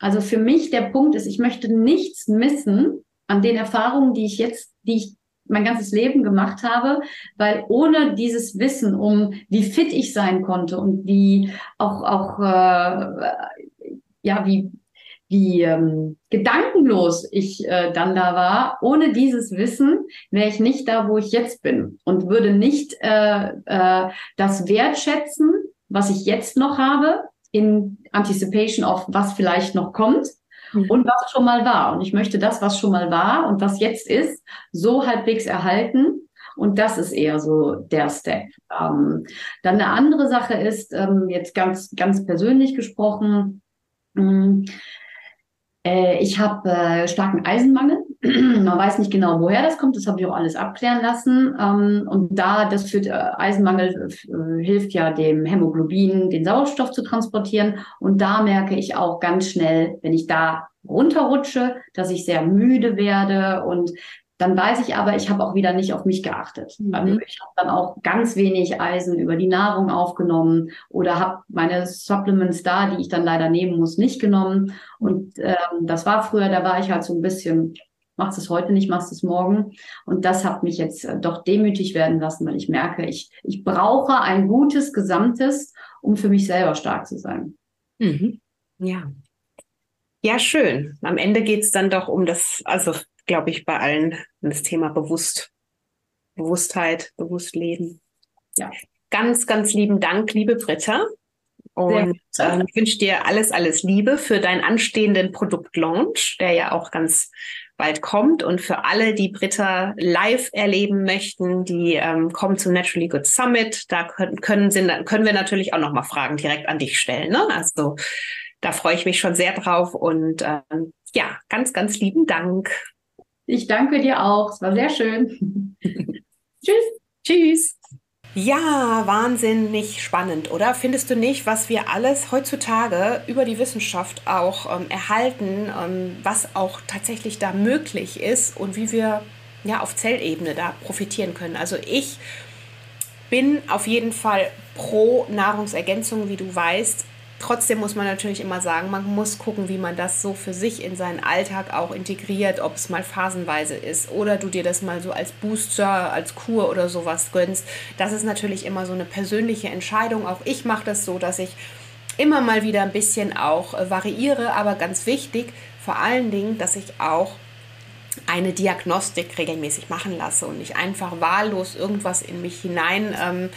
Also für mich der Punkt ist, ich möchte nichts missen an den Erfahrungen, die ich jetzt, die ich mein ganzes Leben gemacht habe, weil ohne dieses Wissen um, wie fit ich sein konnte und wie auch auch äh, ja wie wie ähm, gedankenlos ich äh, dann da war, ohne dieses Wissen wäre ich nicht da, wo ich jetzt bin und würde nicht äh, äh, das wertschätzen, was ich jetzt noch habe, in Anticipation of was vielleicht noch kommt. Und was schon mal war. Und ich möchte das, was schon mal war und was jetzt ist, so halbwegs erhalten. Und das ist eher so der Step. Ähm, dann eine andere Sache ist, ähm, jetzt ganz, ganz persönlich gesprochen, mh, äh, ich habe äh, starken Eisenmangel. Man weiß nicht genau, woher das kommt. Das habe ich auch alles abklären lassen. Ähm, und da, das führt, äh, Eisenmangel äh, hilft ja dem Hämoglobin, den Sauerstoff zu transportieren. Und da merke ich auch ganz schnell, wenn ich da runterrutsche, dass ich sehr müde werde und dann weiß ich aber, ich habe auch wieder nicht auf mich geachtet. Mhm. Also ich habe dann auch ganz wenig Eisen über die Nahrung aufgenommen oder habe meine Supplements da, die ich dann leider nehmen muss, nicht genommen. Und ähm, das war früher, da war ich halt so ein bisschen, machst es heute nicht, machst es morgen. Und das hat mich jetzt äh, doch demütig werden lassen, weil ich merke, ich, ich brauche ein gutes Gesamtes, um für mich selber stark zu sein. Mhm. Ja. Ja, schön. Am Ende geht es dann doch um das, also glaube ich, bei allen das Thema bewusst, Bewusstheit, Bewusstleben. Ja. Ganz, ganz lieben Dank, liebe Britta. Und äh, ich wünsche dir alles, alles Liebe für deinen anstehenden Produktlaunch, der ja auch ganz bald kommt. Und für alle, die Britta live erleben möchten, die ähm, kommen zum Naturally Good Summit. Da können, können, sind, können wir natürlich auch nochmal Fragen direkt an dich stellen. Ne? Also da freue ich mich schon sehr drauf. Und ähm, ja, ganz, ganz lieben Dank. Ich danke dir auch. Es war sehr schön. Tschüss. Tschüss. Ja, wahnsinnig spannend, oder? Findest du nicht, was wir alles heutzutage über die Wissenschaft auch ähm, erhalten, ähm, was auch tatsächlich da möglich ist und wie wir ja auf Zellebene da profitieren können? Also ich bin auf jeden Fall pro Nahrungsergänzung, wie du weißt. Trotzdem muss man natürlich immer sagen, man muss gucken, wie man das so für sich in seinen Alltag auch integriert, ob es mal phasenweise ist oder du dir das mal so als Booster, als Kur oder sowas gönnst. Das ist natürlich immer so eine persönliche Entscheidung. Auch ich mache das so, dass ich immer mal wieder ein bisschen auch äh, variiere, aber ganz wichtig, vor allen Dingen, dass ich auch eine Diagnostik regelmäßig machen lasse und nicht einfach wahllos irgendwas in mich hinein ähm,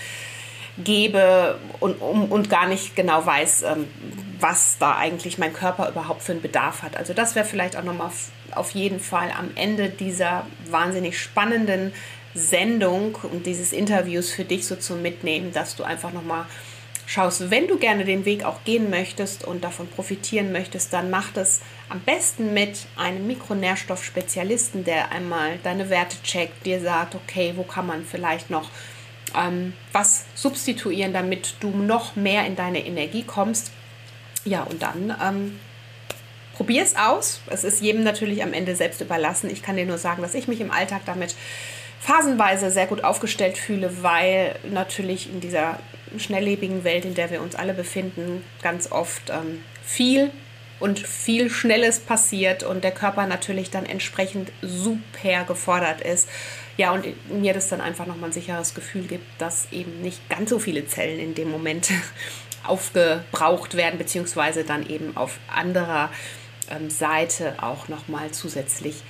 gebe und, um, und gar nicht genau weiß, ähm, was da eigentlich mein Körper überhaupt für einen Bedarf hat. Also das wäre vielleicht auch nochmal auf jeden Fall am Ende dieser wahnsinnig spannenden Sendung und dieses Interviews für dich so zum Mitnehmen, dass du einfach nochmal schaust, wenn du gerne den Weg auch gehen möchtest und davon profitieren möchtest, dann mach das am besten mit einem Mikronährstoffspezialisten, der einmal deine Werte checkt, dir sagt, okay, wo kann man vielleicht noch ähm, was substituieren, damit du noch mehr in deine Energie kommst. Ja, und dann ähm, probier es aus. Es ist jedem natürlich am Ende selbst überlassen. Ich kann dir nur sagen, dass ich mich im Alltag damit phasenweise sehr gut aufgestellt fühle, weil natürlich in dieser schnelllebigen Welt, in der wir uns alle befinden, ganz oft ähm, viel und viel Schnelles passiert und der Körper natürlich dann entsprechend super gefordert ist. Ja, und mir das dann einfach nochmal ein sicheres Gefühl gibt, dass eben nicht ganz so viele Zellen in dem Moment aufgebraucht werden, beziehungsweise dann eben auf anderer ähm, Seite auch nochmal zusätzlich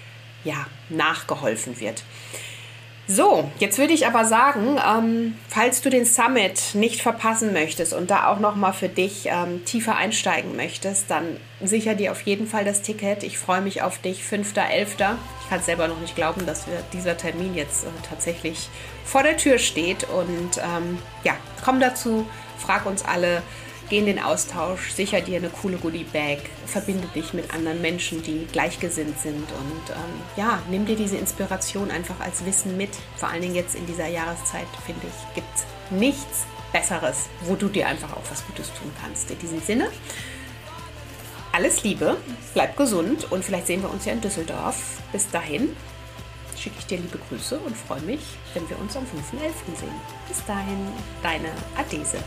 ja, nachgeholfen wird. So, jetzt würde ich aber sagen, ähm, falls du den Summit nicht verpassen möchtest und da auch nochmal für dich ähm, tiefer einsteigen möchtest, dann sicher dir auf jeden Fall das Ticket. Ich freue mich auf dich, 5.11. Ich kann es selber noch nicht glauben, dass wir, dieser Termin jetzt äh, tatsächlich vor der Tür steht. Und ähm, ja, komm dazu, frag uns alle geh in den Austausch, sicher dir eine coole Goodie-Bag, verbinde dich mit anderen Menschen, die gleichgesinnt sind und ähm, ja, nimm dir diese Inspiration einfach als Wissen mit. Vor allen Dingen jetzt in dieser Jahreszeit, finde ich, gibt es nichts Besseres, wo du dir einfach auch was Gutes tun kannst. In diesem Sinne, alles Liebe, bleib gesund und vielleicht sehen wir uns ja in Düsseldorf. Bis dahin schicke ich dir liebe Grüße und freue mich, wenn wir uns am 5.11. sehen. Bis dahin, deine Adese.